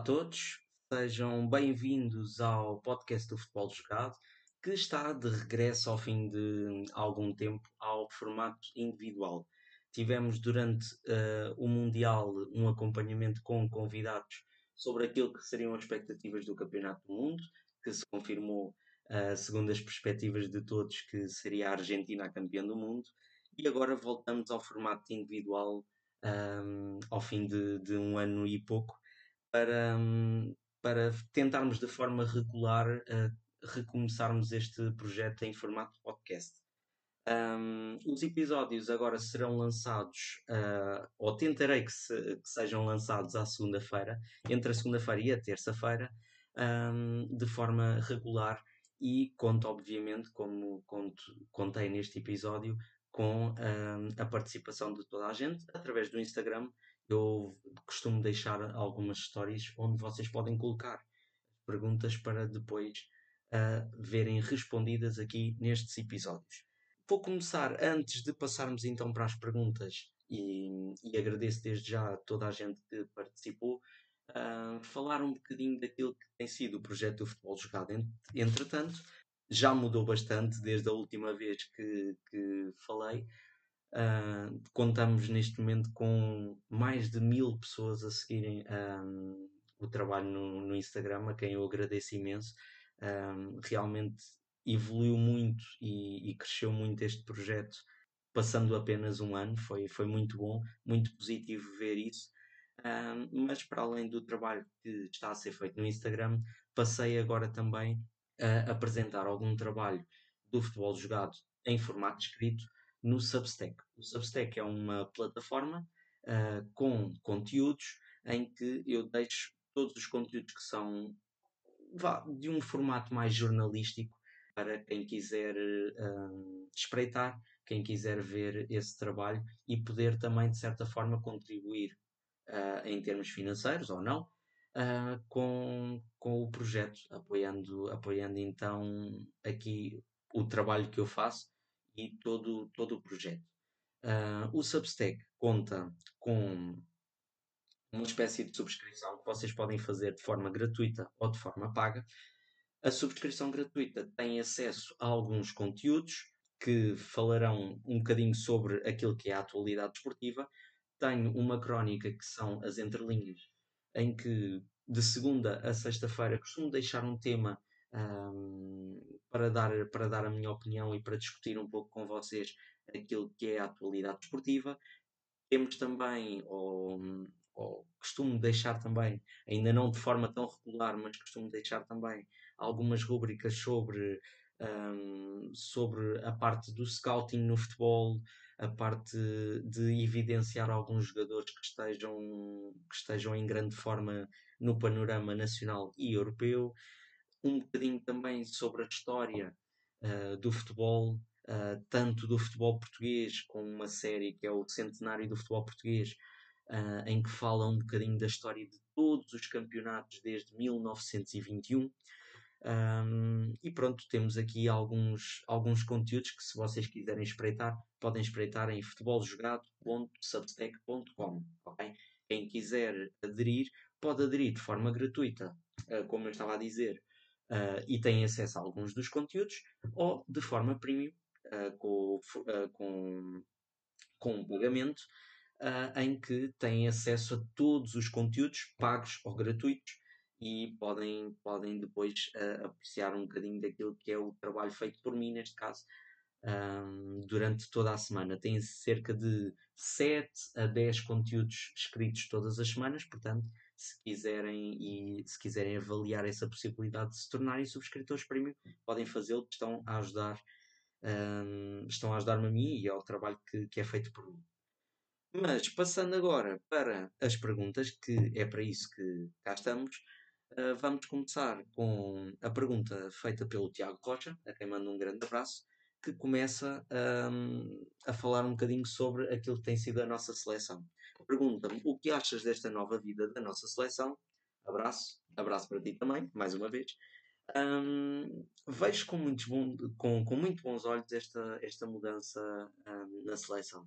a todos, sejam bem-vindos ao podcast do Futebol Jogado, que está de regresso ao fim de algum tempo ao formato individual. Tivemos durante uh, o Mundial um acompanhamento com convidados sobre aquilo que seriam as expectativas do Campeonato do Mundo, que se confirmou, uh, segundo as perspectivas de todos, que seria a Argentina a campeã do mundo. E agora voltamos ao formato individual um, ao fim de, de, um ano e pouco, para, para tentarmos de forma regular uh, recomeçarmos este projeto em formato podcast. Um, os episódios agora serão lançados, uh, ou tentarei que, se, que, sejam lançados à segunda-feira, entre a segunda-feira e a terça-feira, um, de forma regular e conto, obviamente, como conto, contei neste episódio, com um, a participação de toda a gente através do Instagram. Eu costumo deixar algumas histórias onde vocês podem colocar perguntas para depois uh, verem respondidas aqui nestes episódios. Vou começar antes de passarmos então para as perguntas e, e agradeço desde já a toda a gente que participou. Uh, falar um bocadinho daquilo que tem sido o projeto do futebol jogado entretanto já mudou bastante desde a última vez que, que falei. Uh, contamos neste momento com mais de mil pessoas a seguirem um, o trabalho no, no, Instagram, a quem eu agradeço imenso. Um, realmente evoluiu muito e, e, cresceu muito este projeto, passando apenas um ano. Foi, foi muito bom, muito positivo ver isso. Um, mas para além do trabalho que está a ser feito no Instagram, passei agora também a apresentar algum trabalho do futebol jogado em formato escrito no Substack. O Substack é uma plataforma uh, com conteúdos em que eu deixo todos os conteúdos que são vá, de um formato mais jornalístico para quem quiser uh, espreitar, quem quiser ver esse trabalho e poder também, de certa forma, contribuir uh, em termos financeiros ou não com, com o projeto, apoiando, apoiando então aqui o trabalho que eu faço e todo, todo o projeto. Uh, o Substack conta com uma espécie de subscrição que vocês podem fazer de forma gratuita ou de forma paga. A subscrição gratuita tem acesso a alguns conteúdos que falarão um bocadinho sobre aquilo que é a atualidade desportiva. Tenho uma crónica que são as entrelinhas em que de segunda a sexta-feira costumo deixar um tema um, para, dar, para dar a minha opinião e para discutir um pouco com vocês aquilo que é a atualidade desportiva. Temos também, ou, ou costumo deixar também, ainda não de forma tão regular, mas costumo deixar também algumas rubricas sobre, um, sobre a parte do scouting no futebol, a parte de evidenciar alguns jogadores que estejam, que estejam em grande forma no panorama nacional e europeu, um bocadinho também sobre a história uh, do futebol, uh, tanto do futebol português, com uma série que é o Centenário do Futebol Português, uh, em que fala um bocadinho da história de todos os campeonatos desde 1921. Um, e pronto, temos aqui alguns, alguns conteúdos que, se vocês quiserem espreitar, podem espreitar em futebolzogado.substack.com. Okay? Quem quiser aderir, pode aderir de forma gratuita, como eu estava a dizer, uh, e tem acesso a alguns dos conteúdos, ou de forma premium, uh, com, com, com um pagamento, em que têm acesso a todos os conteúdos pagos ou gratuitos e podem, podem depois apreciar um bocadinho daquilo que é o trabalho feito por mim, neste caso, um, durante toda a semana. Tem cerca de 7 a 10 conteúdos escritos todas as semanas, portanto, se quiserem e se quiserem avaliar essa possibilidade de se tornarem subscritores premium, podem fazê-lo, estão a ajudar um, estão a ajudar-me a mim e ao trabalho que, que é feito por mim. Mas passando agora para as perguntas, que é para isso que cá estamos, Uh, vamos começar com a pergunta feita pelo Tiago Rocha, a quem mando um grande abraço, que começa um, a falar um bocadinho sobre aquilo que tem sido a nossa seleção. Pergunta-me o que achas desta nova vida da nossa seleção. Abraço, abraço para ti também, mais uma vez. Um, vejo com, muitos bom, com, com muito bons olhos esta, esta mudança um, na seleção.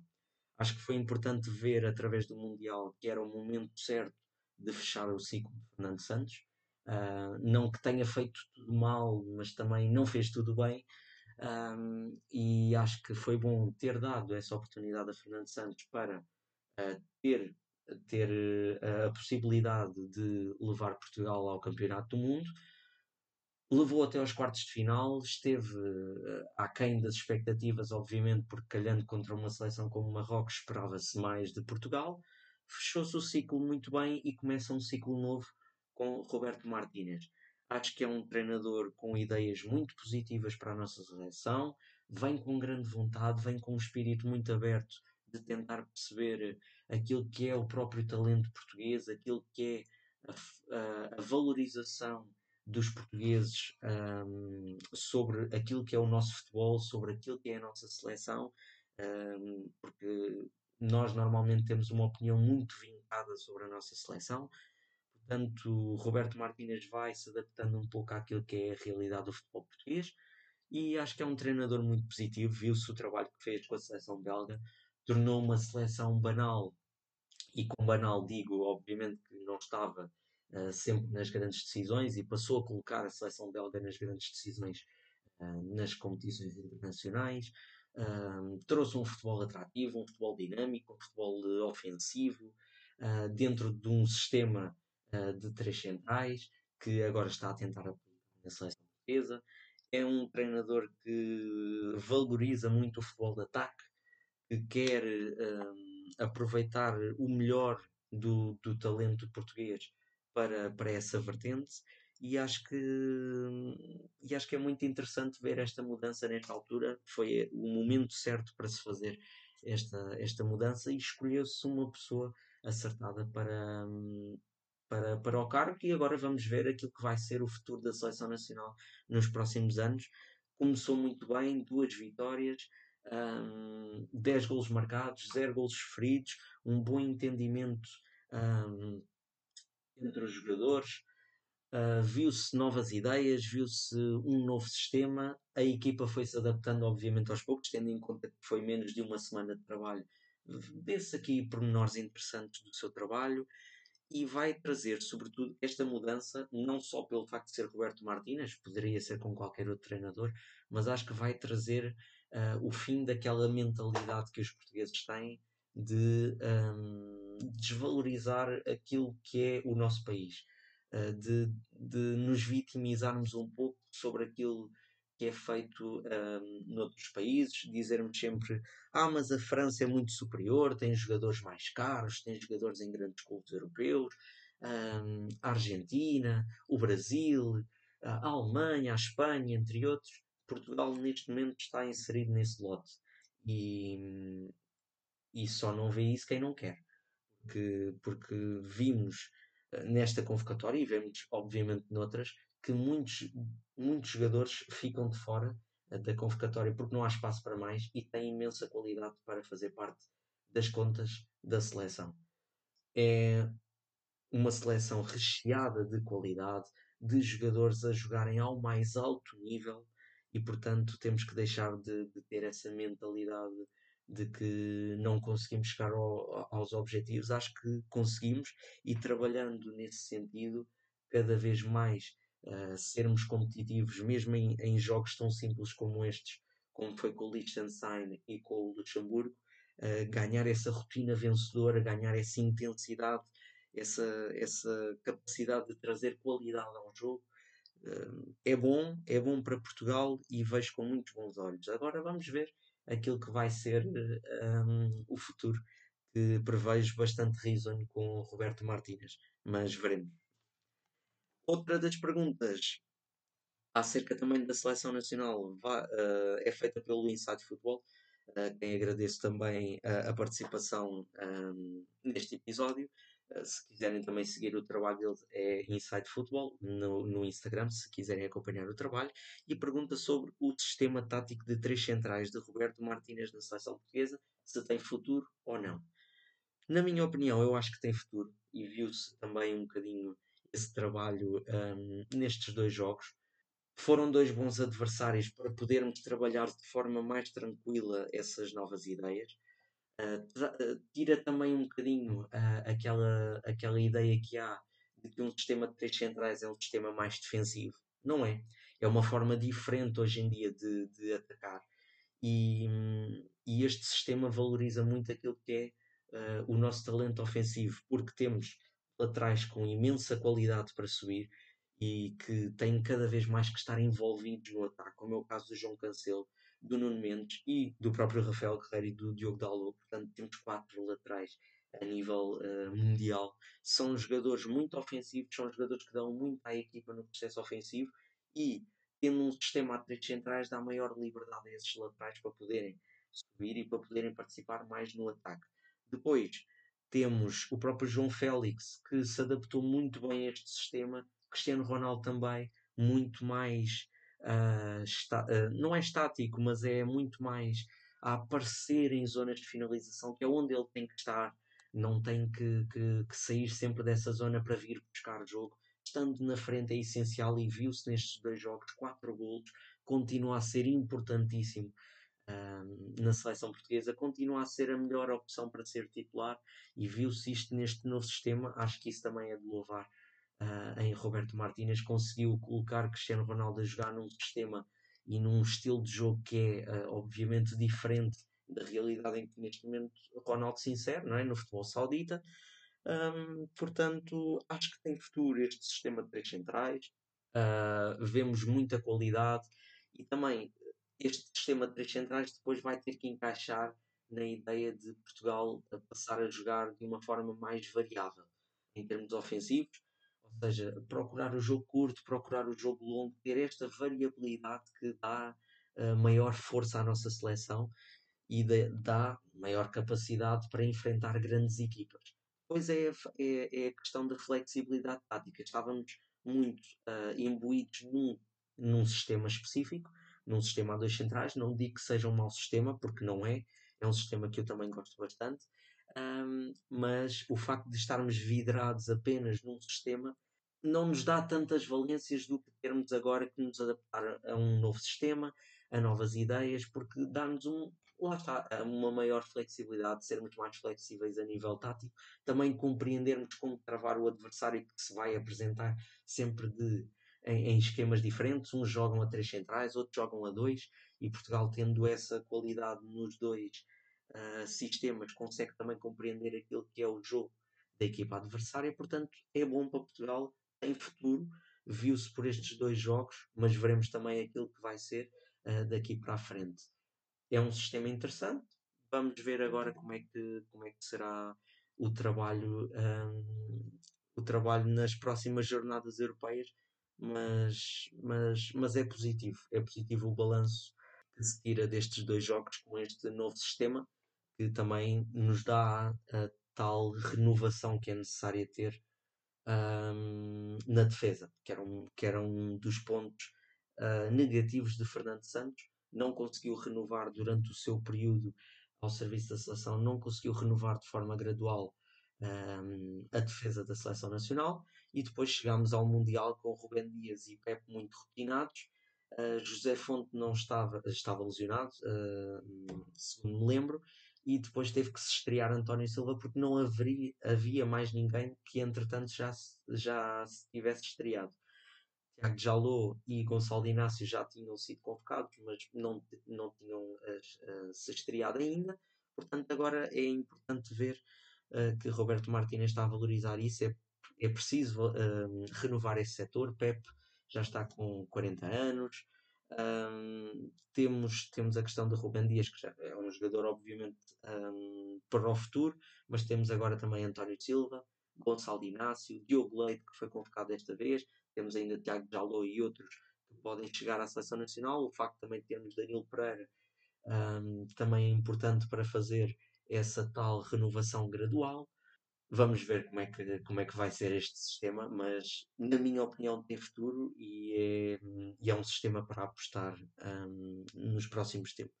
Acho que foi importante ver através do Mundial que era o momento certo de fechar o ciclo de Fernando Santos. Uh, não que tenha feito tudo mal, mas também não fez tudo bem. Um, e acho que foi bom ter dado essa oportunidade a Fernando Santos para uh, ter, ter uh, a possibilidade de levar Portugal ao Campeonato do Mundo. Levou até aos quartos de final, esteve uh, aquém das expectativas, obviamente, porque calhando contra uma seleção como Marrocos esperava-se mais de Portugal. Fechou-se o ciclo muito bem e começa um ciclo novo com Roberto Martínez. Acho que é um treinador com ideias muito positivas para a nossa seleção, vem com grande vontade, vem com um espírito muito aberto de tentar perceber aquilo que é o próprio talento português, aquilo que é a, a, a valorização dos portugueses um, sobre aquilo que é o nosso futebol, sobre aquilo que é a nossa seleção, um, porque nós normalmente temos uma opinião muito vincada sobre a nossa seleção, Portanto, Roberto Martínez vai se adaptando um pouco àquilo que é a realidade do futebol português e acho que é um treinador muito positivo. Viu-se o trabalho que fez com a seleção belga, tornou uma seleção banal e com banal digo, obviamente, que não estava uh, sempre nas grandes decisões e passou a colocar a seleção belga nas grandes decisões uh, nas competições internacionais. Uh, trouxe um futebol atrativo, um futebol dinâmico, um futebol ofensivo, dentro de um sistema de três centrais, que agora está a tentar aplicar na seleção portuguesa. É um treinador que valoriza muito o futebol de ataque, que quer um, aproveitar o melhor do, do talento português para, para essa vertente. E acho que e acho que é muito interessante ver esta mudança nesta altura. Foi o momento certo para se fazer esta esta mudança e escolheu-se uma pessoa acertada para hum, para, para o cargo. E agora vamos ver aquilo que vai ser o futuro da seleção nacional nos próximos anos. Começou muito bem, duas vitórias, um, 10 golos marcados, 0 golos sofridos, um bom entendimento um, entre os jogadores. Uh, viu-se novas ideias, viu-se um novo sistema. A equipa foi-se adaptando, obviamente, aos poucos, tendo em conta que foi menos de uma semana de trabalho. Vê-se aqui pormenores interessantes do seu trabalho e vai trazer, sobretudo, esta mudança, não só pelo facto de ser Roberto Martínez, poderia ser com qualquer outro treinador, mas acho que vai trazer uh, o fim daquela mentalidade que os portugueses têm de um, desvalorizar aquilo que é o nosso país, uh, de, de nos vitimizarmos um pouco sobre aquilo que é feito um, noutros países, dizermos sempre ah, mas a França é muito superior, tem jogadores mais caros, tem jogadores em grandes clubes europeus, um, a Argentina, o Brasil, a Alemanha, a Espanha, entre outros. Portugal neste momento está inserido nesse lote e, e só não vê isso quem não quer, porque, porque vimos eh, nesta convocatória e vemos obviamente noutras que muitos, muitos jogadores ficam de fora eh, da convocatória porque não há espaço para mais e têm imensa qualidade para fazer parte das contas da seleção. É uma seleção recheada de qualidade, de jogadores a jogarem ao mais alto nível e, portanto, temos que deixar de, de ter essa mentalidade de que não conseguimos chegar ao, aos objetivos. Acho que conseguimos e trabalhando nesse sentido, cada vez mais uh, sermos competitivos, mesmo em, em, jogos tão simples como estes, como foi com o Liechtenstein e com o Luxemburgo, uh, ganhar essa rotina vencedora, ganhar essa intensidade, essa, essa capacidade de trazer qualidade ao jogo. É bom, é bom para Portugal e vejo com muitos bons olhos. Agora vamos ver aquilo que vai ser um, o futuro, que prevejo bastante risonho com Roberto Martínez, mas veremos. Outra das perguntas acerca também da seleção nacional uh, é feita pelo Inside uh, quem agradeço também a, participação neste episódio. Uh, se quiserem também seguir o trabalho deles, é Inside Football no, no Instagram, se quiserem acompanhar o trabalho. E pergunta sobre o sistema tático de três centrais de Roberto Martínez na seleção portuguesa, se tem futuro ou não. Na minha opinião, eu acho que tem futuro e viu-se também um bocadinho esse trabalho um, nestes dois jogos. Foram dois bons adversários para podermos trabalhar de forma mais tranquila essas novas ideias. Uh, tira também um bocadinho uh, aquela, aquela ideia que há de que um sistema de três centrais é um sistema mais defensivo. Não é. É uma forma diferente hoje em dia de, de atacar. E, e, este sistema valoriza muito aquilo que é uh, o nosso talento ofensivo, porque temos laterais com imensa qualidade para subir e que têm cada vez mais que estar envolvidos no ataque, como é o caso do João Cancelo, do Nuno Mendes e do próprio Rafael Guerreiro e do Diogo Dalot. Portanto, temos quatro laterais a nível uh, mundial. São jogadores muito ofensivos, são jogadores que dão muito à equipa no processo ofensivo e, tendo um sistema a três centrais, dá maior liberdade a esses laterais para poderem subir e para poderem participar mais no ataque. Depois, temos o próprio João Félix, que se adaptou muito bem a este sistema, Cristiano Ronaldo também, muito mais uh, está, uh, não é estático, mas é muito mais a aparecer em zonas de finalização, que é onde ele tem que estar, não tem que, que, que sair sempre dessa zona para vir buscar jogo. Estando na frente é essencial e viu-se nestes dois jogos, quatro golos, continua a ser importantíssimo uh, na seleção portuguesa, continua a ser a melhor opção para ser titular e viu-se isto neste novo sistema, acho que isso também é de louvar uh, em Roberto Martínez, conseguiu colocar Cristiano Ronaldo a jogar num sistema e num estilo de jogo que é uh, obviamente diferente da realidade em que neste momento Ronaldo se insere, não é? no futebol saudita. Um, portanto, acho que tem futuro este sistema de três centrais. Uh, vemos muita qualidade e também este sistema de três centrais depois vai ter que encaixar na ideia de Portugal passar a jogar de uma forma mais variável em termos ofensivos seja, procurar o jogo curto, procurar o jogo longo, ter esta variabilidade que dá uh, maior força à nossa seleção e de, dá maior capacidade para enfrentar grandes equipas. Pois é, é, é a questão da flexibilidade tática. Estávamos muito uh, imbuídos num, num sistema específico, num sistema a dois centrais. Não digo que seja um mau sistema, porque não é. É um sistema que eu também gosto bastante. Um, mas o facto de estarmos vidrados apenas num sistema não nos dá tantas valências do que termos agora que nos adaptar a um novo sistema, a novas ideias, porque dá-nos um, lá está, uma maior flexibilidade, sermos mais flexíveis a nível tático, também compreendermos como travar o adversário que se vai apresentar sempre de, em, em, esquemas diferentes, uns jogam a três centrais, outros jogam a dois, e Portugal tendo essa qualidade nos dois uh, sistemas consegue também compreender aquilo que é o jogo da equipa adversária, portanto é bom para Portugal em futuro, viu-se por estes dois jogos, mas veremos também aquilo que vai ser uh, daqui para a frente. É um sistema interessante. Vamos ver agora como é que, como é que será o trabalho, um, o trabalho nas próximas jornadas europeias, mas, mas, mas é positivo. É positivo o balanço que se tira destes dois jogos com este novo sistema, que também nos dá a tal renovação que é necessária ter um, na defesa, que era um, que era um dos pontos uh, negativos de Fernando Santos. Não conseguiu renovar durante o seu período ao serviço da seleção, não conseguiu renovar de forma gradual um, a defesa da seleção nacional. E depois chegámos ao Mundial com Rubem Dias e Pepe muito rotinados. Uh, José Fonte não estava, estava lesionado, uh, segundo me lembro, e depois teve que se estrear António Silva porque não haveria, havia mais ninguém que entretanto já, já se tivesse estreado. Tiago Jalou e Gonçalo Inácio já tinham sido convocados, mas não, não tinham uh, uh, se estreado ainda. Portanto, agora é importante ver uh, que Roberto Martínez está a valorizar isso. É, é preciso renovar esse setor. Pep já está com 40 anos, um, temos, temos a questão de Rubem Dias, que já é um jogador, obviamente, um, para o futuro, mas temos agora também António Silva, Gonçalo Inácio, Diogo Leite, que foi convocado desta vez, temos ainda Tiago Jalou e outros que podem chegar à seleção nacional. O facto também de termos Danilo Pereira um, também é importante para fazer essa tal renovação gradual. Vamos ver como é, que, como é que vai ser este sistema, mas na minha opinião tem futuro e é, e é um sistema para apostar um, nos próximos tempos.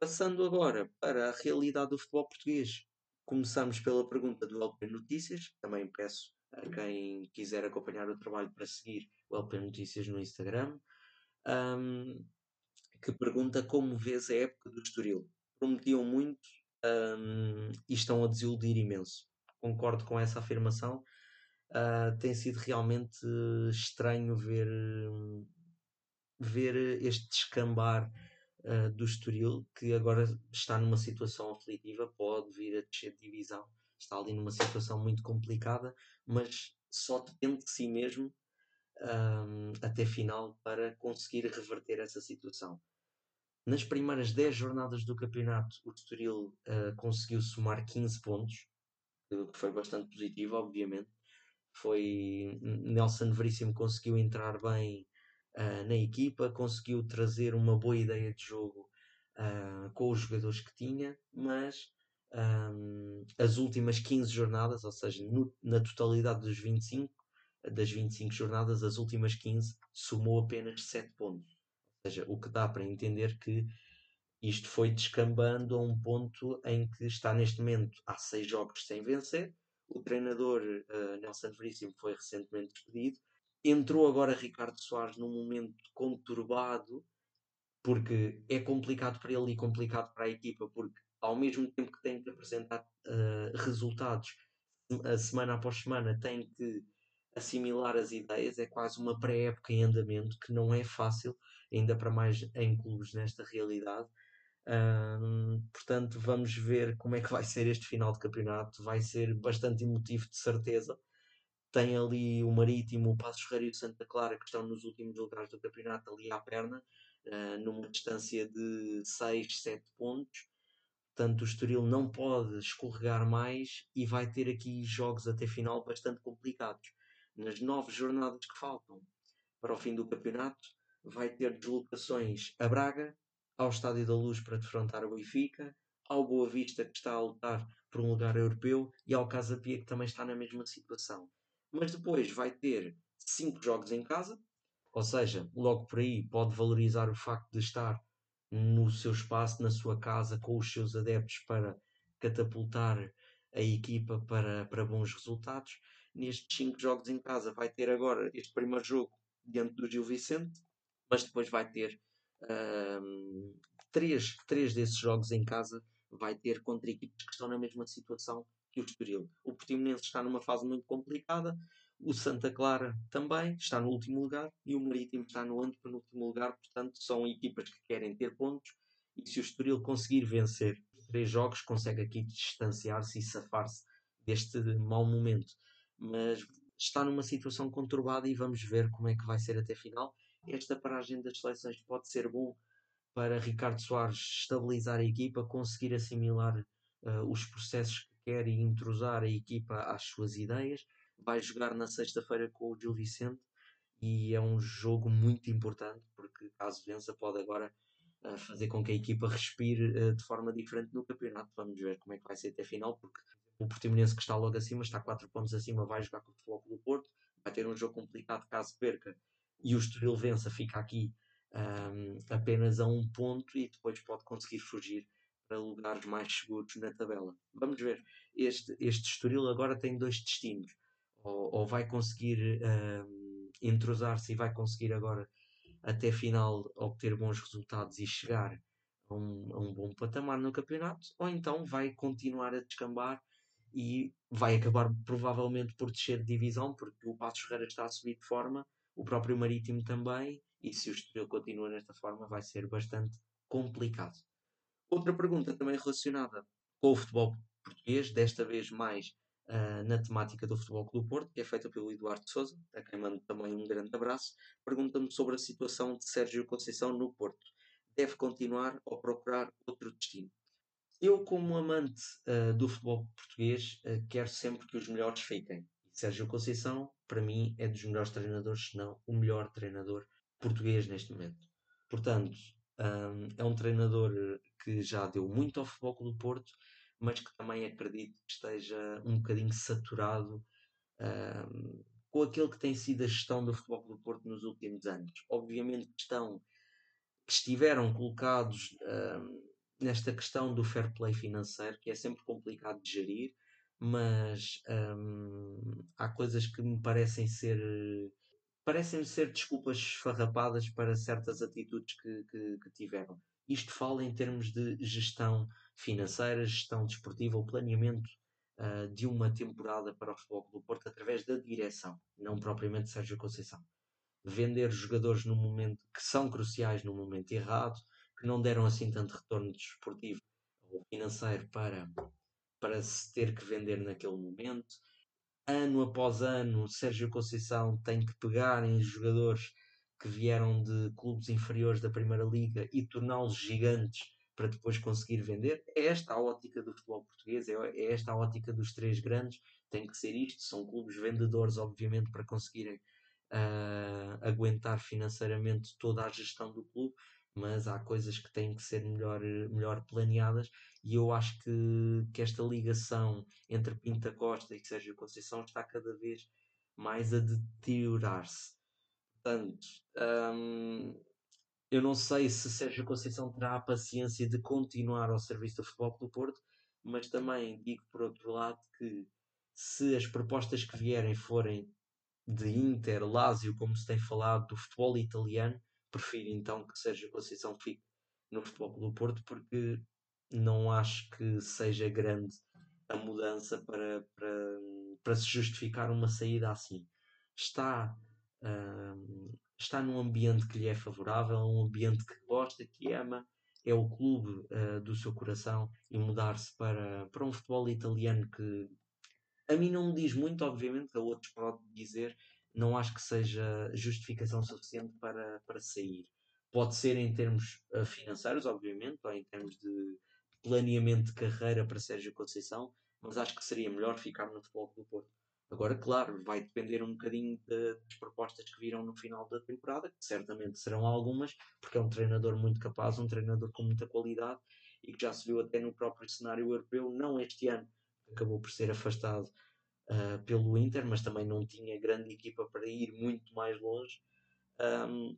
Passando agora para a realidade do futebol português, começamos pela pergunta do LP Notícias. Também peço a quem quiser acompanhar o trabalho para seguir o LP Notícias no Instagram, um, que pergunta como vês a época do Estoril. Prometiam muito um, e estão a desiludir imenso. Concordo com essa afirmação. Uh, tem sido realmente estranho ver, ver este descambar uh, do Estoril, que agora está numa situação aflitiva, pode vir a descer de divisão, está ali numa situação muito complicada, mas só depende de si mesmo um, até final para conseguir reverter essa situação. Nas primeiras 10 jornadas do campeonato, o Estoril uh, conseguiu somar 15 pontos, que foi bastante positivo, obviamente. Foi Nelson Veríssimo conseguiu entrar bem uh, na equipa, conseguiu trazer uma boa ideia de jogo uh, com os jogadores que tinha, mas um, as últimas 15 jornadas, ou seja, no, na totalidade dos 25, das 25 jornadas, as últimas 15 somou apenas 7 pontos. Ou seja, o que dá para entender que isto foi descambando a um ponto em que está neste momento há 6 jogos sem vencer. O treinador uh, Nelson Veríssimo foi recentemente despedido. Entrou agora Ricardo Soares num momento conturbado, porque é complicado para ele e complicado para a equipa, porque ao mesmo tempo que tem que apresentar uh, resultados a semana após semana, tem que assimilar as ideias, é quase uma pré-época em andamento que não é fácil, ainda para mais em clubes nesta realidade. Portanto, vamos ver como é que vai ser este final de campeonato. Vai ser bastante emotivo, de certeza. Tem ali o Marítimo, o Passos Ferreira e o Santa Clara que estão nos últimos lugares do campeonato, ali à perna, uh, numa distância de 6, 7 pontos. Portanto, o Estoril não pode escorregar mais e vai ter aqui jogos até final bastante complicados nas nove jornadas que faltam para o fim do campeonato, vai ter deslocações a Braga, ao Estádio da Luz para defrontar o Benfica, ao Boa Vista que está a lutar por um lugar europeu e ao Casa Pia que também está na mesma situação. Mas depois vai ter cinco jogos em casa, ou seja, logo por aí pode valorizar o facto de estar no seu espaço, na sua casa, com os seus adeptos para catapultar a equipa para, para bons resultados nestes 5 jogos em casa vai ter agora este primeiro jogo diante do Gil Vicente, mas depois vai ter um, três, três desses jogos em casa vai ter contra equipes que estão na mesma situação que o Estoril. O Portimonense está numa fase muito complicada, o Santa Clara também está no último lugar e o Marítimo está no antepenúltimo lugar, portanto são equipas que querem ter pontos e se o Estoril conseguir vencer três jogos consegue aqui distanciar-se e safar-se deste mau momento mas está numa situação conturbada e vamos ver como é que vai ser até final. Esta paragem das seleções pode ser bom para Ricardo Soares estabilizar a equipa, conseguir assimilar uh, os processos que quer e entrosar a equipa às suas ideias. Vai jogar na sexta-feira com o Gil Vicente e é um jogo muito importante porque caso vença pode agora uh, fazer com que a equipa respire uh, de forma diferente no campeonato. Vamos ver como é que vai ser até final porque o Portimonense que está logo acima, está 4 pontos acima, vai jogar com o Futebol do Porto, vai ter um jogo complicado caso perca e o Estoril vença, fica aqui um, apenas a um ponto e depois pode conseguir fugir para lugares mais seguros na tabela. Vamos ver. Este, este Estoril agora tem dois destinos. Ou, ou vai conseguir um, entrosar-se e vai conseguir agora até final obter bons resultados e chegar a um, a um bom patamar no campeonato, ou então vai continuar a descambar e vai acabar provavelmente por descer de divisão, porque o Passos Ferreira está a subir de forma, o próprio Marítimo também, e se o Estoril continua nesta forma vai ser bastante complicado. Outra pergunta também relacionada com o futebol português, desta vez mais uh, na temática do Futebol Clube Porto, que é feita pelo Eduardo Souza, a quem mando também um grande abraço, pergunta-me sobre a situação de Sérgio Conceição no Porto. Deve continuar ou procurar outro destino? Eu, como amante uh, do futebol português, uh, quero sempre que os melhores fiquem. Sérgio Conceição, para mim, é dos melhores treinadores, se não o melhor treinador português neste momento. Portanto, um, é um treinador que já deu muito ao futebol do Porto, mas que também acredito que esteja um bocadinho saturado um, com aquilo que tem sido a gestão do futebol do Porto nos últimos anos. Obviamente que estão que estiveram colocados um, nesta questão do fair play financeiro, que é sempre complicado de gerir, mas hum, há coisas que me parecem ser parecem ser desculpas farrapadas para certas atitudes que, que, que, tiveram. Isto fala em termos de gestão financeira, gestão desportiva, o planeamento uh, de uma temporada para o Futebol do Porto através da direção, não propriamente Sérgio Conceição. Vender jogadores no momento que são cruciais no momento errado, que não deram assim tanto retorno desportivo ou financeiro para se ter que vender naquele momento. Ano após ano, Sérgio Conceição tem que pegar em jogadores que vieram de clubes inferiores da Primeira Liga e torná-los gigantes para depois conseguir vender. É esta a ótica do futebol português, é, é esta a ótica dos três grandes. Tem que ser isto. São clubes vendedores, obviamente, para conseguirem uh, aguentar financeiramente toda a gestão do clube, mas há coisas que têm que ser melhor, melhor planeadas e eu acho que, que esta ligação entre Pinta Costa e Sérgio Conceição está cada vez mais a deteriorar-se. Portanto, hum, eu não sei se Sérgio Conceição terá a paciência de continuar ao serviço do Futebol do Porto, mas também digo por outro lado que se as propostas que vierem forem de Inter, Lazio, como se tem falado, do futebol italiano, prefiro então que Sérgio Conceição fique no Futebol do Porto, porque não acho que seja grande a mudança para, para, para se justificar uma saída assim. Está, uh, está num ambiente que lhe é favorável, um ambiente que gosta, que ama, é o clube uh, do seu coração e mudar-se para, para um futebol italiano que a mim não me diz muito, obviamente, a outros pode dizer, não acho que seja justificação suficiente para, para sair. Pode ser em termos uh, financeiros, obviamente, ou em termos de planeamento de carreira para Sérgio Conceição, mas acho que seria melhor ficar no Futebol do Porto. Agora, claro, vai depender um bocadinho de, das propostas que virão no final da temporada, que certamente serão algumas, porque é um treinador muito capaz, um treinador com muita qualidade e que já se viu até no próprio cenário europeu, não este ano, acabou por ser afastado uh, pelo Inter, mas também não tinha grande equipa para ir muito mais longe. Um,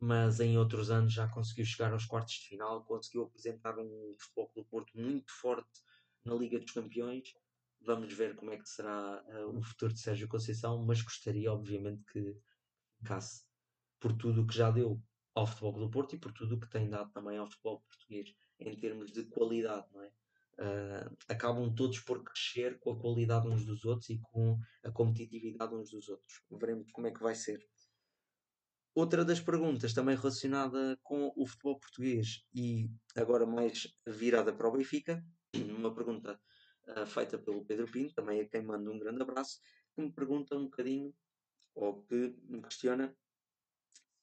mas em outros anos já conseguiu chegar aos quartos de final, conseguiu apresentar um futebol do Porto muito forte na Liga dos Campeões. Vamos ver como é que será uh, o futuro de Sérgio Conceição, mas gostaria, obviamente, que ficasse por tudo o que já deu ao futebol do Porto e por tudo o que tem dado também ao futebol português em termos de qualidade, não é? Uh, acabam todos por crescer com a qualidade uns dos outros e com a competitividade uns dos outros. Veremos como é que vai ser. Outra das perguntas, também relacionada com o futebol português e agora mais virada para o Benfica, uma pergunta uh, feita pelo Pedro Pinto, também a quem manda um grande abraço, que me pergunta um bocadinho, ou que me questiona,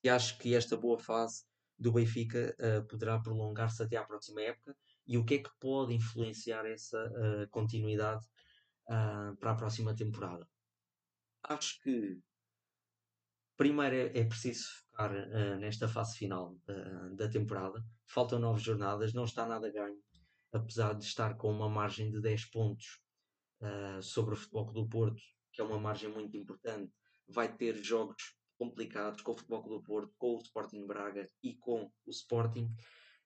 se acho que esta boa fase do Benfica uh, poderá prolongar-se até à próxima época e o que é que pode influenciar essa uh, continuidade uh, para a próxima temporada. Acho que primeiro é, é preciso focar uh, nesta fase final da temporada. Faltam nove jornadas, não está nada ganho, apesar de estar com uma margem de 10 pontos sobre o Futebol do Porto, que é uma margem muito importante. Vai ter jogos complicados com o Futebol do Porto, com o Sporting Braga e com o Sporting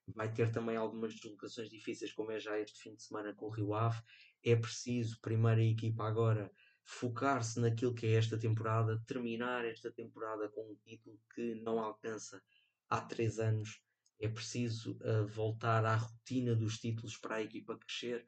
vai ter também algumas deslocações difíceis, como é já este fim de semana com o Rio Ave. É preciso, primeira equipa agora, focar-se naquilo que é esta temporada, terminar esta temporada com um título que não alcança há três anos. É preciso uh, voltar à rotina dos títulos para a equipa crescer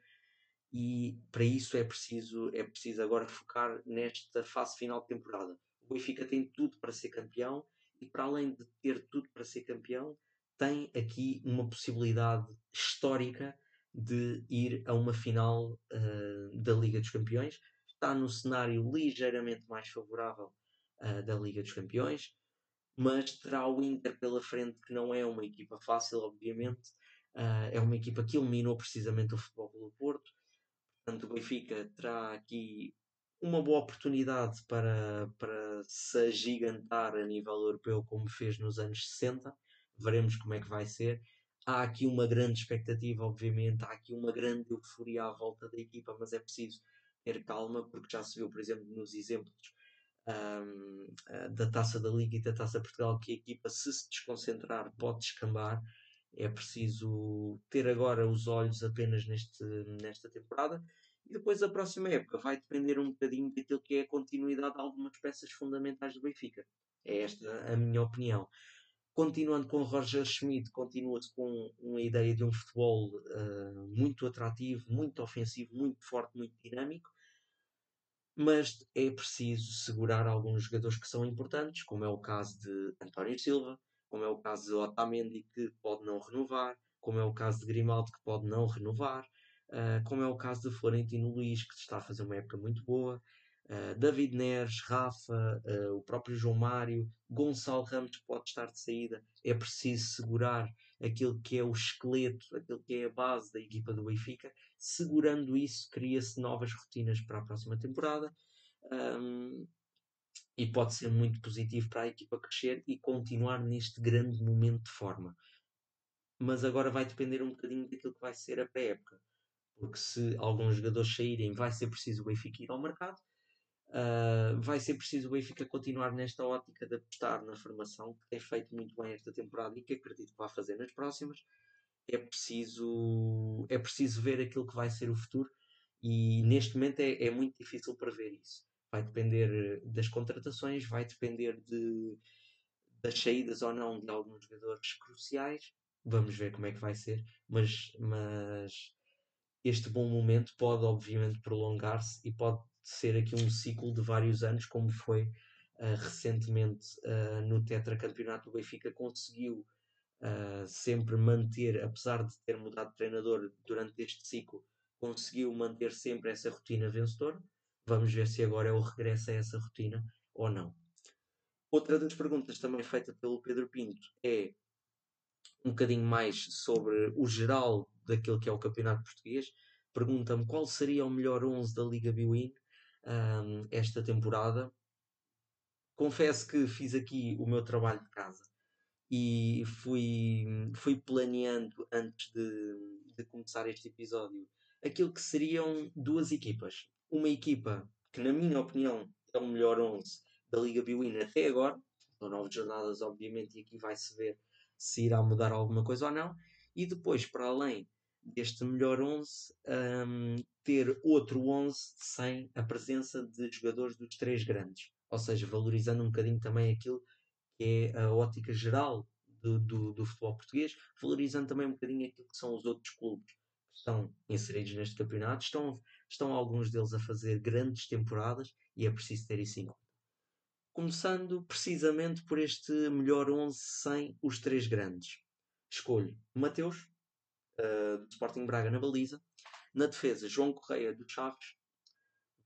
e para isso é preciso, é preciso agora focar nesta fase final de temporada. O Benfica tem tudo para ser campeão e para além de ter tudo para ser campeão, tem aqui uma possibilidade histórica de ir a uma final uh, da Liga dos Campeões. Está no cenário ligeiramente mais favorável uh, da Liga dos Campeões, mas terá o Inter pela frente, que não é uma equipa fácil, obviamente. Uh, é uma equipa que eliminou precisamente o Futebol do Porto. Portanto, o Benfica terá aqui uma boa oportunidade para, para se agigantar a nível europeu, como fez nos anos 60 veremos como é que vai ser. Há aqui uma grande expectativa, obviamente, há aqui uma grande euforia à volta da equipa, mas é preciso ter calma, porque já se viu, por exemplo, nos exemplos um, da Taça da Liga e da Taça Portugal, que a equipa, se se desconcentrar, pode descambar. É preciso ter agora os olhos apenas neste, nesta temporada e depois a próxima época vai depender um bocadinho daquilo que é a continuidade de algumas peças fundamentais do Benfica. É esta a minha opinião. Continuando com Roger Schmidt, continua-se com uma ideia de um futebol uh, muito atrativo, muito ofensivo, muito forte, muito dinâmico, mas é preciso segurar alguns jogadores que são importantes, como é o caso de António Silva, como é o caso de Otamendi, que pode não renovar, como é o caso de Grimaldo, que pode não renovar, uh, como é o caso de Florentino Luís, que está a fazer uma época muito boa, uh, David Neres, Rafa, uh, o próprio João Mário, Gonçalo Ramos pode estar de saída. É preciso segurar aquilo que é o esqueleto, aquilo que é a base da equipa do Benfica. Segurando isso, cria-se novas rotinas para a próxima temporada. Um, e pode ser muito positivo para a equipa crescer e continuar neste grande momento de forma. Mas agora vai depender um bocadinho daquilo que vai ser a pré-época. Porque se alguns jogadores saírem, vai ser preciso o Benfica ir ao mercado. Uh, vai ser preciso o Benfica continuar nesta ótica de apostar na formação, que tem feito muito bem esta temporada e que acredito que vai fazer nas próximas. É preciso, é preciso ver aquilo que vai ser o futuro e neste momento é, é muito difícil prever isso. Vai depender das contratações, vai depender de, das saídas ou não de alguns jogadores cruciais. Vamos ver como é que vai ser, mas, mas este bom momento pode obviamente prolongar-se e pode ser aqui um ciclo de vários anos, como foi uh, recentemente uh, no tetracampeonato. O Benfica conseguiu uh, sempre manter, apesar de ter mudado de treinador durante este ciclo, conseguiu manter sempre essa rotina vencedora. Vamos ver se agora é o regresso a essa rotina ou não. Outra das perguntas também feita pelo Pedro Pinto é um bocadinho mais sobre o geral daquilo que é o campeonato português. Pergunta-me qual seria o melhor 11 da Liga Biwin um, esta temporada. Confesso que fiz aqui o meu trabalho de casa e fui, fui planeando antes de, de começar este episódio aquilo que seriam duas equipas. Uma equipa que, na minha opinião, é o melhor 11 da Liga Biwin até agora. São nove jornadas, obviamente, e aqui vai-se ver se irá mudar alguma coisa ou não. E depois, para além deste melhor 11 um, ter outro 11 sem a presença de jogadores dos três grandes, ou seja, valorizando um bocadinho também aquilo que é a ótica geral do, do, do, futebol português, valorizando também um bocadinho aquilo que são os outros clubes que estão inseridos neste campeonato. Estão, estão alguns deles a fazer grandes temporadas e é preciso ter isso em conta. Começando precisamente por este melhor 11 sem os três grandes. Escolho Mateus, uh, do Sporting Braga na baliza. Na defesa, João Correia do Chaves,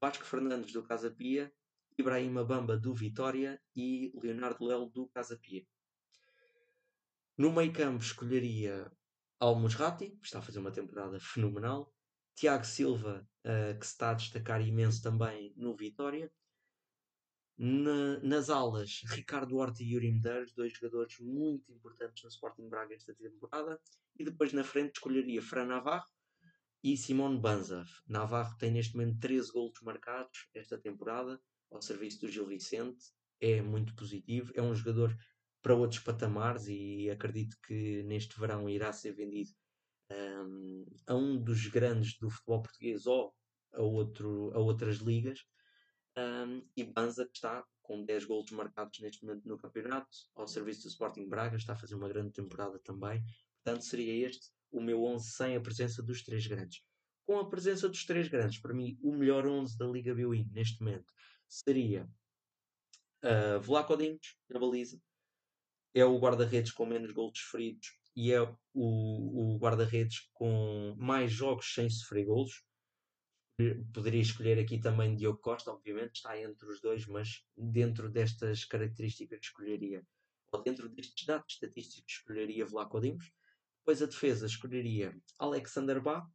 Vasco Fernandes do Casa Pia, Ibrahim Bamba do Vitória e Leonardo Lelo do Casa Pia. No meio campo escolheria Almos Ratti, que está a fazer uma temporada fenomenal. Tiago Silva, uh, que se está a destacar imenso também no Vitória. Na, nas alas, Ricardo Horta e Yuri Medeiros, dois jogadores muito importantes no Sporting Braga esta temporada. E depois na frente escolheria Fran Navarro e Simone Banza. Navarro tem neste momento 13 golos marcados esta temporada ao serviço do Gil Vicente. É muito positivo. É um jogador para outros patamares e acredito que neste verão irá ser vendido um, a um dos grandes do futebol português ou a, outro, a outras ligas. Um, e Banza que está com 10 gols marcados neste momento no campeonato, ao serviço do Sporting Braga, está a fazer uma grande temporada também. Portanto, seria este o meu 11 sem a presença dos três grandes. Com a presença dos três grandes, para mim, o melhor 11 da Liga BWIN neste momento seria uh, Vlaco na baliza. É o guarda-redes com menos gols sofridos e é o, o guarda-redes com mais jogos sem sofrer gols Poderia escolher aqui também Diogo Costa, obviamente, está entre os dois, mas dentro destas características escolheria, ou dentro destes dados estatísticos, escolheria Vlaco Dimos. Depois a defesa escolheria Alexander Bá,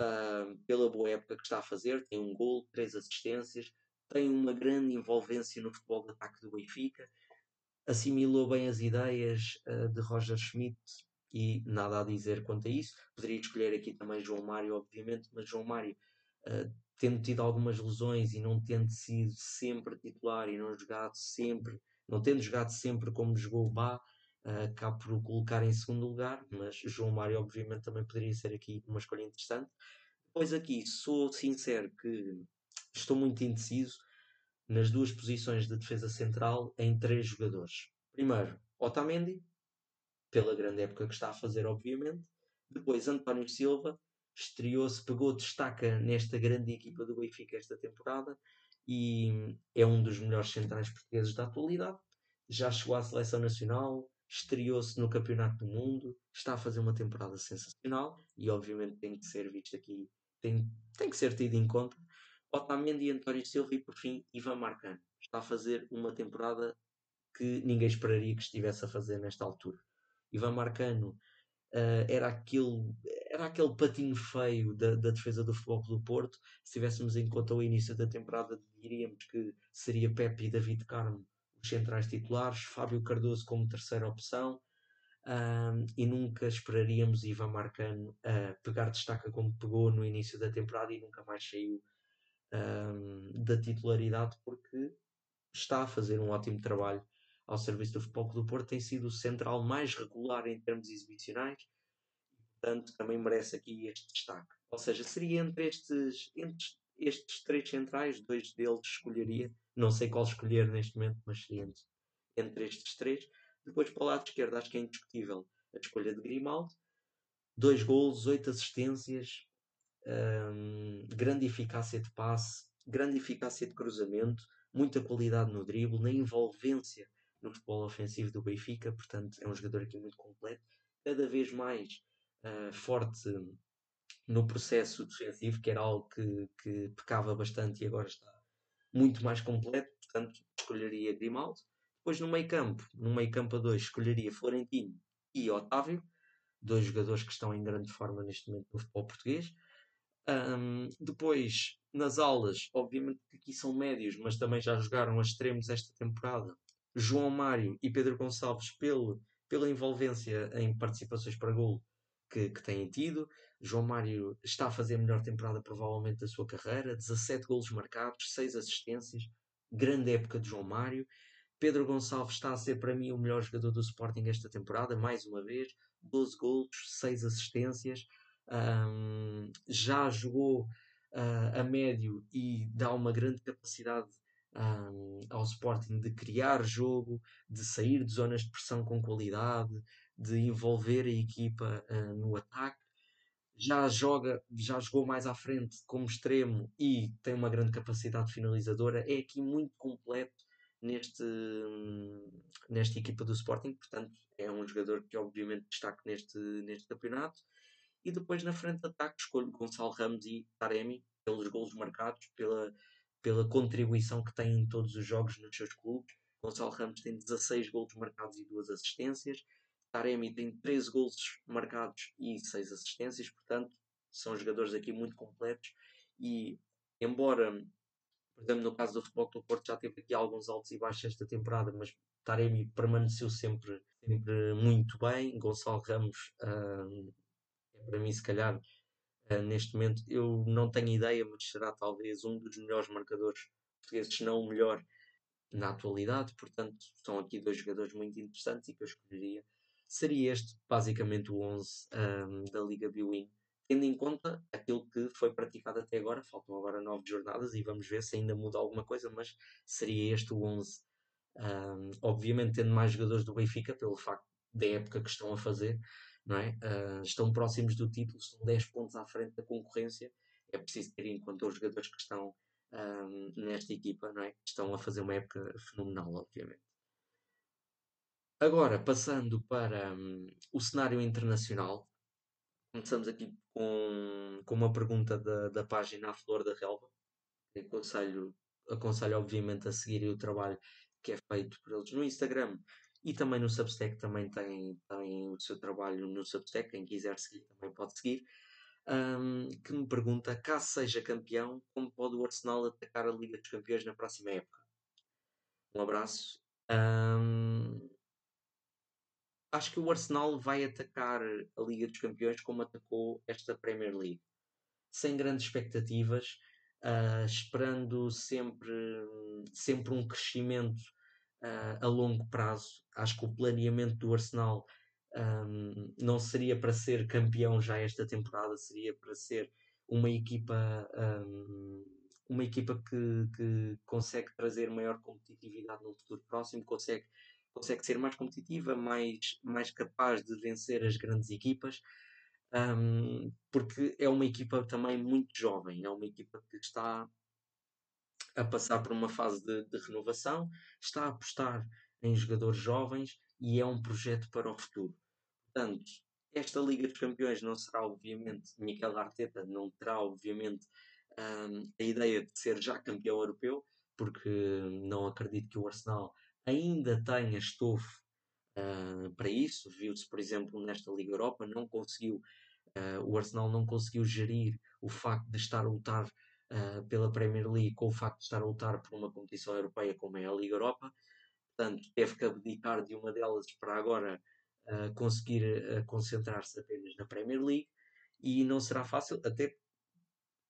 uh, pela boa época que está a fazer, tem um gol, três assistências, tem uma grande envolvência no futebol de ataque do Benfica, assimilou bem as ideias uh, de Roger Schmidt e nada a dizer quanto a isso. Poderia escolher aqui também João Mário, obviamente, mas João Mário tendo tido algumas lesões e não tendo sido sempre titular e não jogado sempre, não tendo jogado sempre como jogou o Bá, uh, por o colocar em segundo lugar, mas João Mário obviamente também poderia ser aqui uma escolha interessante. Depois aqui, sou sincero que estou muito indeciso nas duas posições de defesa central em três jogadores. Primeiro, Otamendi, pela grande época que está a fazer, obviamente. Depois António Silva, estreou-se, pegou destaca nesta grande equipa do Benfica esta temporada e é um dos melhores centrais portugueses da atualidade. Já chegou à seleção nacional, estreou-se no Campeonato do Mundo, está a fazer uma temporada sensacional e obviamente tem que ser visto aqui, tem, tem que ser tido em conta. Otamendi, António Silva e por fim Ivan Marcano. Está a fazer uma temporada que ninguém esperaria que estivesse a fazer nesta altura. Ivan Marcano uh, era, aquele, era aquele patinho feio da, da defesa do Futebol do Porto. Se tivéssemos em conta o início da temporada, diríamos que seria Pepe e David Carmo os centrais titulares, Fábio Cardoso como terceira opção. Um, e nunca esperaríamos Ivan Marcano uh, pegar destaca como pegou no início da temporada e nunca mais saiu um, da titularidade porque está a fazer um ótimo trabalho ao serviço do Futebol do Porto, tem sido o central mais regular em termos exibicionais portanto, também merece aqui este destaque. Ou seja, seria entre estes, entre estes três centrais, dois deles escolheria, não sei qual escolher neste momento, mas seria entre, entre estes três. Depois, para o lado esquerdo, acho que é indiscutível a escolha de Grimaldo. Dois golos, oito assistências, hum, grande eficácia de passe, grande eficácia de cruzamento, muita qualidade no drible, na envolvência no futebol ofensivo do Benfica, portanto é um jogador aqui muito completo, cada vez mais uh, forte no processo defensivo, que era algo que, que pecava bastante e agora está muito mais completo, portanto escolheria Grimaldo. Depois no meio campo, no meio campo a dois, escolheria Florentino e Otávio, dois jogadores que estão em grande forma neste momento no futebol português. Um, depois, nas aulas, obviamente que aqui são médios, mas também já jogaram a extremos esta temporada. João Mário e Pedro Gonçalves pelo, pela envolvência em participações para gol que, que têm tido. João Mário está a fazer a melhor temporada provavelmente da sua carreira, 17 golos marcados, 6 assistências, grande época de João Mário. Pedro Gonçalves está a ser para mim o melhor jogador do Sporting esta temporada, mais uma vez, 12 golos, 6 assistências. Um, já jogou uh, a médio e dá uma grande capacidade um, ao Sporting de criar jogo, de sair de zonas de pressão com qualidade, de envolver a equipa uh, no ataque. Já joga, já jogou mais à frente como extremo e tem uma grande capacidade finalizadora. É aqui muito completo neste, nesta equipa do Sporting, portanto, é um jogador que obviamente destaque neste, neste campeonato. E depois na frente de ataque escolho Gonçalo Ramos e Taremi pelos golos marcados, pela pela contribuição que tem em todos os jogos nos seus clubes. Gonçalo Ramos tem 16 golos marcados e 2 assistências. Taremi tem 13 golos marcados e 6 assistências, portanto, são jogadores aqui muito completos. E, embora, por exemplo, no caso do Futebol do Porto, já teve aqui alguns altos e baixos esta temporada, mas Taremi permaneceu sempre, sempre muito bem. Gonçalo Ramos, hum, para mim, se calhar, Uh, neste momento eu não tenho ideia, mas será talvez um dos melhores marcadores portugueses, se não o melhor na atualidade. Portanto, são aqui dois jogadores muito interessantes e que eu escolheria. Seria este basicamente o 11 um, da Liga Biwin, tendo em conta aquilo que foi praticado até agora. Faltam agora nove jornadas e vamos ver se ainda muda alguma coisa, mas seria este o 11. Um, obviamente, tendo mais jogadores do Benfica, pelo facto da época que estão a fazer, não é? Uh, estão próximos do título, estão 10 pontos à frente da concorrência. É preciso ter em conta os jogadores que estão um, nesta equipa, não é? Que estão a fazer uma época fenomenal, obviamente. Agora, passando para um, o cenário internacional, começamos aqui com, com uma pergunta da, da página A Flor da Relva. Aconselho, aconselho, obviamente, a seguir o trabalho que é feito por eles no Instagram e também no Substack também tem, tem o seu trabalho no Substack, quem quiser seguir também pode seguir. Um, que me pergunta, caso seja campeão, como pode o Arsenal atacar a Liga dos Campeões na próxima época? Um abraço. Um, acho que o Arsenal vai atacar a Liga dos Campeões como atacou esta Premier League. Sem grandes expectativas, uh, esperando sempre, sempre um crescimento uh, a longo prazo. Acho que o planeamento do Arsenal um, não seria para ser campeão já esta temporada, seria para ser uma equipa, um, uma equipa que, que consegue trazer maior competitividade no futuro próximo, consegue consegue ser mais competitiva, mais, mais capaz de vencer as grandes equipas, um, porque é uma equipa também muito jovem, é uma equipa que está a passar por uma fase de, de renovação, está a apostar em jogadores jovens e é um projeto para o futuro. Portanto, esta Liga dos Campeões não será, obviamente, Miquel Arteta não terá, obviamente, um, a ideia de ser já campeão europeu, porque não acredito que o Arsenal ainda tenha estofo uh, para isso. Viu-se, por exemplo, nesta Liga Europa, não conseguiu, uh, o Arsenal não conseguiu gerir o facto de estar a lutar uh, pela Premier League com o facto de estar a lutar por uma competição europeia como é a Liga Europa. Portanto, teve que abdicar de uma delas para agora conseguir concentrar-se apenas na Premier League e não será fácil, até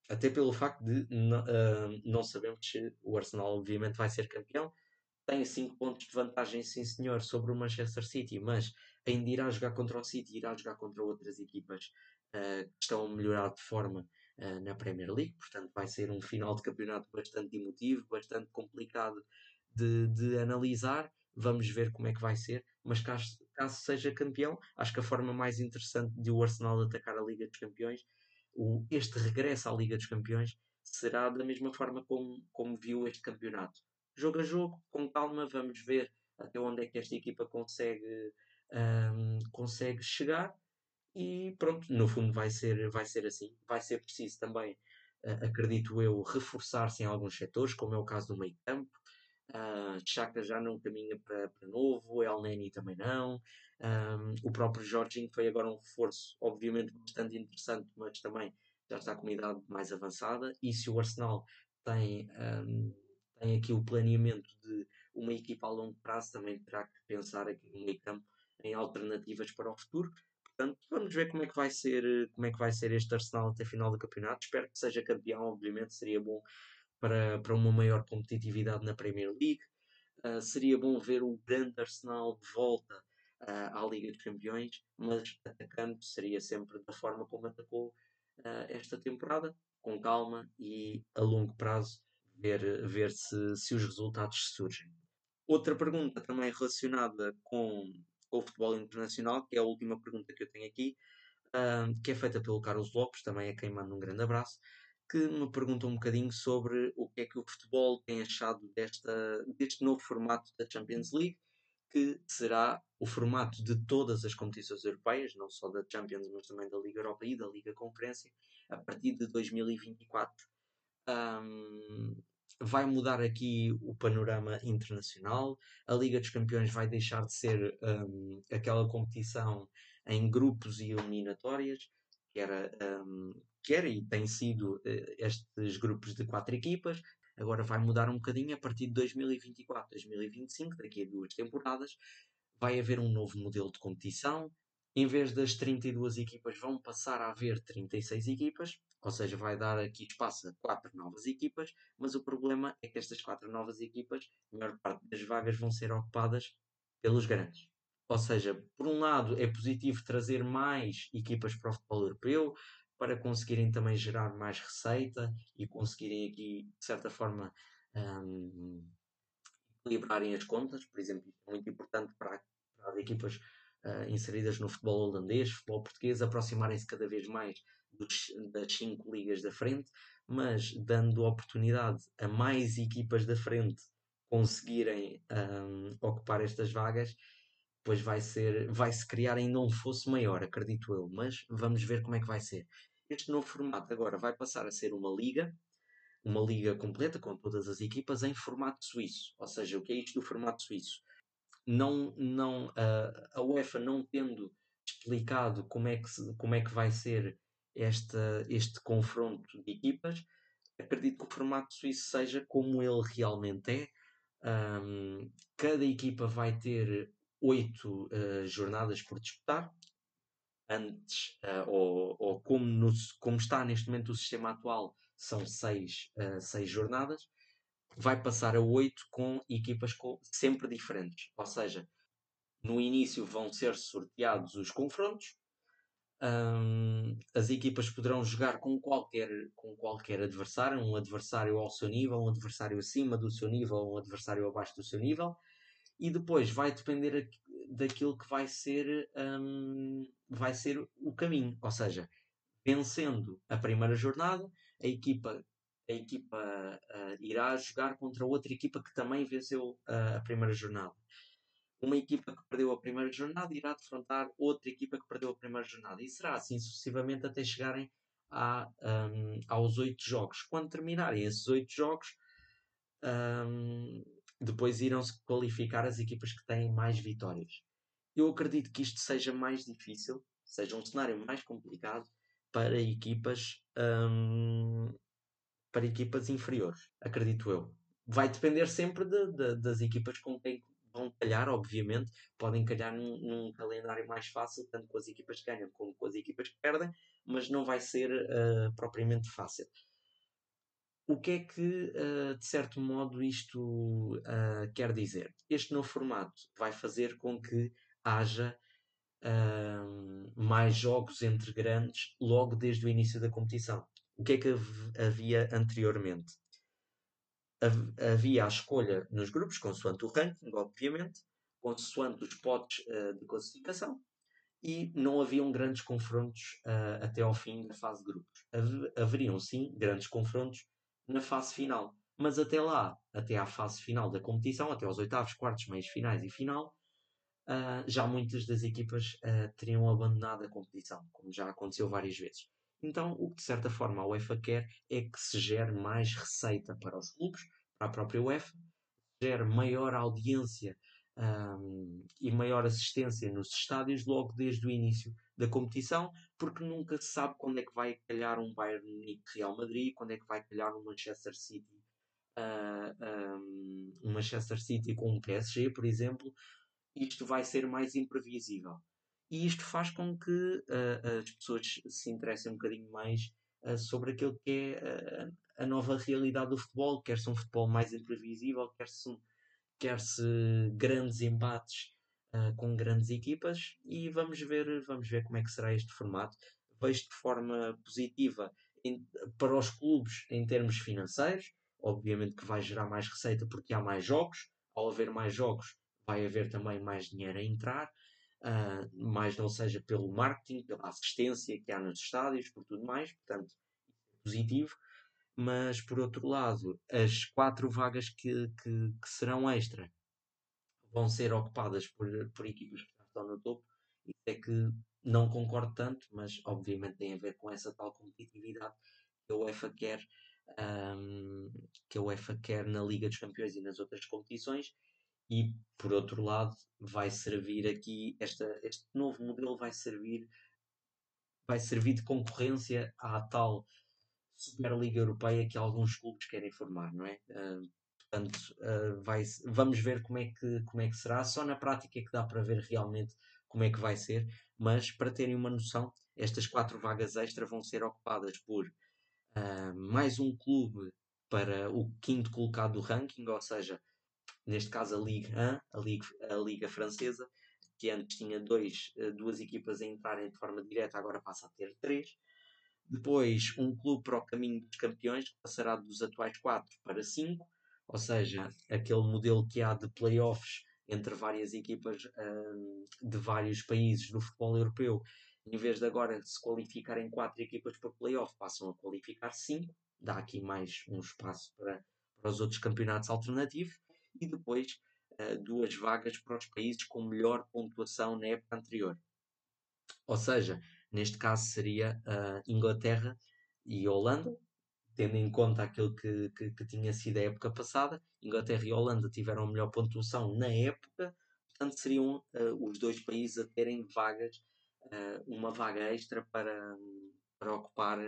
até pelo facto de uh, não sabemos se o Arsenal obviamente vai ser campeão. Tem 5 pontos de vantagem, sim senhor, sobre o Manchester City, mas ainda irá jogar contra o City, irá jogar contra outras equipas uh, que estão a melhorar de forma uh, na Premier League. Portanto, vai ser um final de campeonato bastante emotivo, bastante complicado de, de analisar. Vamos ver como é que vai ser, mas caso, caso seja campeão, acho que a forma mais interessante de o Arsenal atacar a Liga dos Campeões o, este regresso à Liga dos Campeões será da mesma forma como, como viu este campeonato. Jogo a jogo, com calma, vamos ver até onde é que esta equipa consegue, um, consegue chegar e pronto, no fundo vai ser, vai ser assim. Vai ser preciso também, uh, acredito eu, reforçar-se em alguns setores, como é o caso do meio campo. Uh, Chaka já não caminha para, para novo, El Neni também não. Um, o próprio Jorginho foi agora um reforço, obviamente, bastante interessante, mas também já está com uma idade mais avançada. E se o Arsenal tem, um, tem aqui o planeamento de uma equipa a longo prazo, também terá que pensar aqui no meio campo em alternativas para o futuro. Portanto, vamos ver como é que vai ser, como é que vai ser este Arsenal até final do campeonato. Espero que seja campeão, obviamente, seria bom para, para uma maior competitividade na Premier League. Uh, seria bom ver o grande Arsenal de volta uh, à Liga dos Campeões, mas atacando seria sempre da forma como atacou uh, esta temporada, com calma e a longo prazo, ver, ver se, se os resultados surgem. Outra pergunta também relacionada com, o futebol internacional, que é a última pergunta que eu tenho aqui, que é feita pelo Carlos Lopes, também a quem mando um grande abraço, que me pergunta um bocadinho sobre o que é que o futebol tem achado desta, deste novo formato da Champions League que será o formato de todas as competições europeias, não só da Champions, mas também da Liga Europa e da Liga Conferência, a partir de 2024. Um, vai mudar aqui o panorama internacional. A Liga dos Campeões vai deixar de ser um, aquela competição em grupos e eliminatórias, que era, um, que era e tem sido uh, estes grupos de quatro equipas, Agora vai mudar um bocadinho a partir de 2024, 2025, daqui a duas temporadas. Vai haver um novo modelo de competição. Em vez das 32 equipas, vão passar a haver 36 equipas, ou seja, vai dar aqui espaço a quatro novas equipas. Mas o problema é que estas quatro novas equipas, a maior parte das vagas vão ser ocupadas pelos grandes. Ou seja, por um lado é positivo trazer mais equipas para o futebol europeu, para conseguirem também gerar mais receita e conseguirem aqui, de certa forma, um, equilibrarem as contas. Por exemplo, é muito importante para, para as equipas uh, inseridas no futebol holandês, futebol português, aproximarem-se cada vez mais dos, das cinco ligas da frente, mas dando oportunidade a mais equipas da frente conseguirem um, ocupar estas vagas, depois vai ser, vai se criar ainda um fosso maior, acredito eu, mas vamos ver como é que vai ser. Este novo formato agora vai passar a ser uma liga, uma liga completa com todas as equipas em formato suíço. Ou seja, o que é isto do formato suíço? Não, não, a, a UEFA não tendo explicado como é que, como é que vai ser esta, este confronto de equipas, acredito que o formato suíço seja como ele realmente é. Um, cada equipa vai ter oito uh, jornadas por disputar. Antes, uh, ou, ou como, no, como, está neste momento o sistema atual, são seis, uh, seis jornadas. Vai passar a oito com equipas com, sempre diferentes. Ou seja, no início vão ser sorteados os confrontos. Um, as equipas poderão jogar com qualquer, com qualquer adversário, um adversário ao seu nível, um adversário acima do seu nível, um adversário abaixo do seu nível e depois vai depender daquilo que vai ser, um, vai ser o caminho. Ou seja, vencendo a primeira jornada, a equipa, a equipa uh, irá jogar contra outra equipa que também venceu uh, a primeira jornada. Uma equipa que perdeu a primeira jornada irá defrontar outra equipa que perdeu a primeira jornada. E será assim sucessivamente até chegarem a, um, aos oito jogos. Quando terminarem esses oito jogos, um, depois irão-se qualificar as equipas que têm mais vitórias. Eu acredito que isto seja mais difícil, seja um cenário mais complicado para equipas um, para equipas inferiores, acredito eu. Vai depender sempre de, de, das equipas com quem vão calhar, obviamente, podem calhar num, num, calendário mais fácil, tanto com as equipas que ganham como com as equipas que perdem, mas não vai ser uh, propriamente fácil. O que é que, uh, de certo modo, isto uh, quer dizer? Este novo formato vai fazer com que haja mais jogos entre grandes logo desde o início da competição. O que é que havia anteriormente? Havia a escolha nos grupos, consoante o ranking, obviamente, consoante os potes uh, de classificação, e não haviam grandes confrontos uh, até ao fim da fase de grupos. Haveriam, sim, grandes confrontos na fase final. Mas até lá, até à fase final da competição, até aos oitavos, quartos, meios finais e final, uh, já muitas das equipas teriam abandonado a competição, como já aconteceu várias vezes. Então, o que de certa forma a UEFA quer é que se gere mais receita para os clubes, para a própria UEFA, gere maior audiência um, e maior assistência nos estádios logo desde o início da competição, porque nunca se sabe quando é que vai calhar um Bayern Munique Real Madrid, quando é que vai calhar um Manchester City, uh, um, Manchester City com um PSG, por exemplo, isto vai ser mais imprevisível. E isto faz com que uh, as pessoas se interessem um bocadinho mais uh, sobre aquilo que é a nova realidade do futebol, quer-se um futebol mais imprevisível, quer-se quer grandes embates com grandes equipas e vamos ver, vamos ver como é que será este formato. Vejo de forma positiva em, para os clubes em termos financeiros, obviamente que vai gerar mais receita porque há mais jogos, ao haver mais jogos vai haver também mais dinheiro a entrar, uh, mais não seja pelo marketing, pela assistência que há nos estádios, por tudo mais, portanto, é positivo. Mas, por outro lado, as quatro vagas que, que, que serão extra vão ser ocupadas por, por equipas que estão no topo. Isso é que não concordo tanto, mas obviamente tem a ver com essa tal competitividade que a UEFA quer, um, que a UEFA quer na Liga dos Campeões e nas outras competições e por outro lado vai servir aqui esta, este novo modelo vai servir vai servir de concorrência à tal Superliga Europeia que alguns clubes querem formar, não é? Uh, portanto, uh, vai, vamos ver como é, que, como é que será. Só na prática é que dá para ver realmente como é que vai ser, mas para terem uma noção, estas quatro vagas extra vão ser ocupadas por uh, mais um clube para o quinto colocado do ranking, ou seja, neste caso a Ligue 1, a Liga, a Liga Francesa, que antes tinha dois, duas equipas a entrarem de forma direta, agora passa a ter três. Depois, um clube para o caminho dos campeões, que passará dos atuais quatro para cinco, ou seja, aquele modelo que há de playoffs entre várias equipas um, de vários países do futebol europeu. Em vez de agora se qualificarem quatro equipas para playoff, passam a qualificar cinco. Dá aqui mais um espaço para, para os outros campeonatos alternativos e depois uh, duas vagas para os países com melhor pontuação na época anterior. Ou seja, neste caso seria uh, Inglaterra e Holanda, tendo em conta aquilo que, que, que, tinha sido a época passada. Inglaterra e Holanda tiveram a melhor pontuação na época, portanto seriam uh, os dois países a terem vagas, uh, uma vaga extra para, para ocupar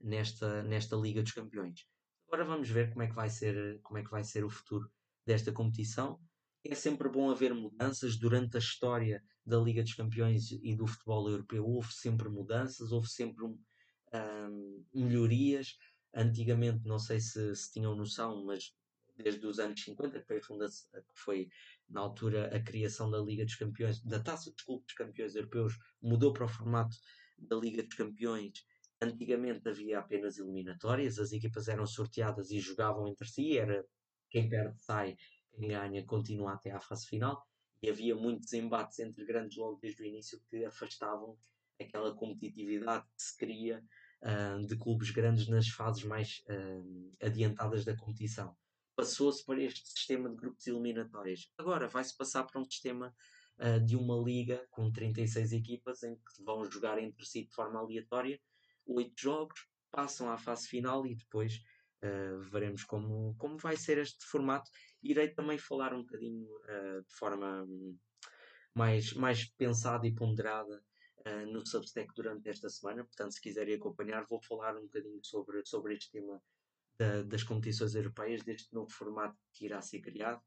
nesta, nesta Liga dos Campeões. Agora vamos ver como é que vai ser, como é que vai ser o futuro desta competição. É sempre bom haver mudanças durante a história da Liga dos Campeões e do futebol europeu. Houve sempre mudanças, houve sempre um, um, melhorias. Antigamente, não sei se, se, tinham noção, mas desde os anos 50, que foi, que foi na altura a criação da Liga dos Campeões, da Taça dos Clubes dos Campeões Europeus, mudou para o formato da Liga dos Campeões. Antigamente havia apenas eliminatórias, as equipas eram sorteadas e jogavam entre si, era quem perde sai, quem ganha continua até à fase final e havia muitos embates entre grandes logo desde o início que afastavam aquela competitividade que se cria uh, de clubes grandes nas fases mais uh, adiantadas da competição. Passou-se para este sistema de grupos eliminatórios. Agora vai-se passar para um sistema uh, de uma liga com 36 equipas em que vão jogar entre si de forma aleatória oito jogos, passam à fase final e depois veremos como, como vai ser este formato. Irei também falar um bocadinho de forma um, mais, mais pensada e ponderada uh, no Substack durante esta semana. Portanto, se quiserem acompanhar, vou falar um bocadinho sobre, sobre este tema da, das competições europeias, deste novo formato que irá ser criado.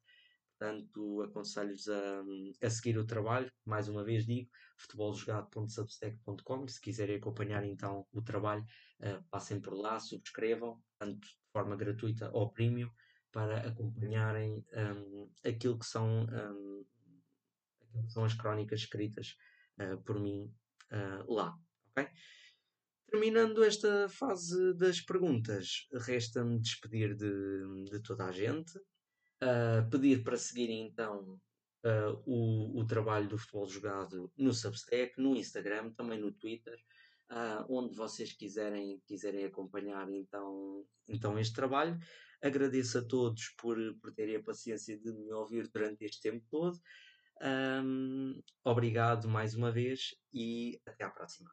Portanto, aconselho-vos a, a seguir o trabalho. Mais uma vez digo, futeboljogado.substack.com. Se quiserem acompanhar então o trabalho, uh, passem por lá, subscrevam, tanto de forma gratuita ou premium, para acompanharem um, aquilo, que são, um, aquilo que são as crónicas escritas uh, por mim uh, lá. ok? Terminando esta fase das perguntas, resta-me despedir de, de, toda a gente, uh, pedir para seguirem então o, o, trabalho do futebol jogado no Substack, no Instagram, também no Twitter, uh, onde vocês quiserem, quiserem acompanhar então, então este trabalho. Agradeço a todos por, por terem a paciência de me ouvir durante este tempo todo. Um, obrigado mais uma vez e até à próxima.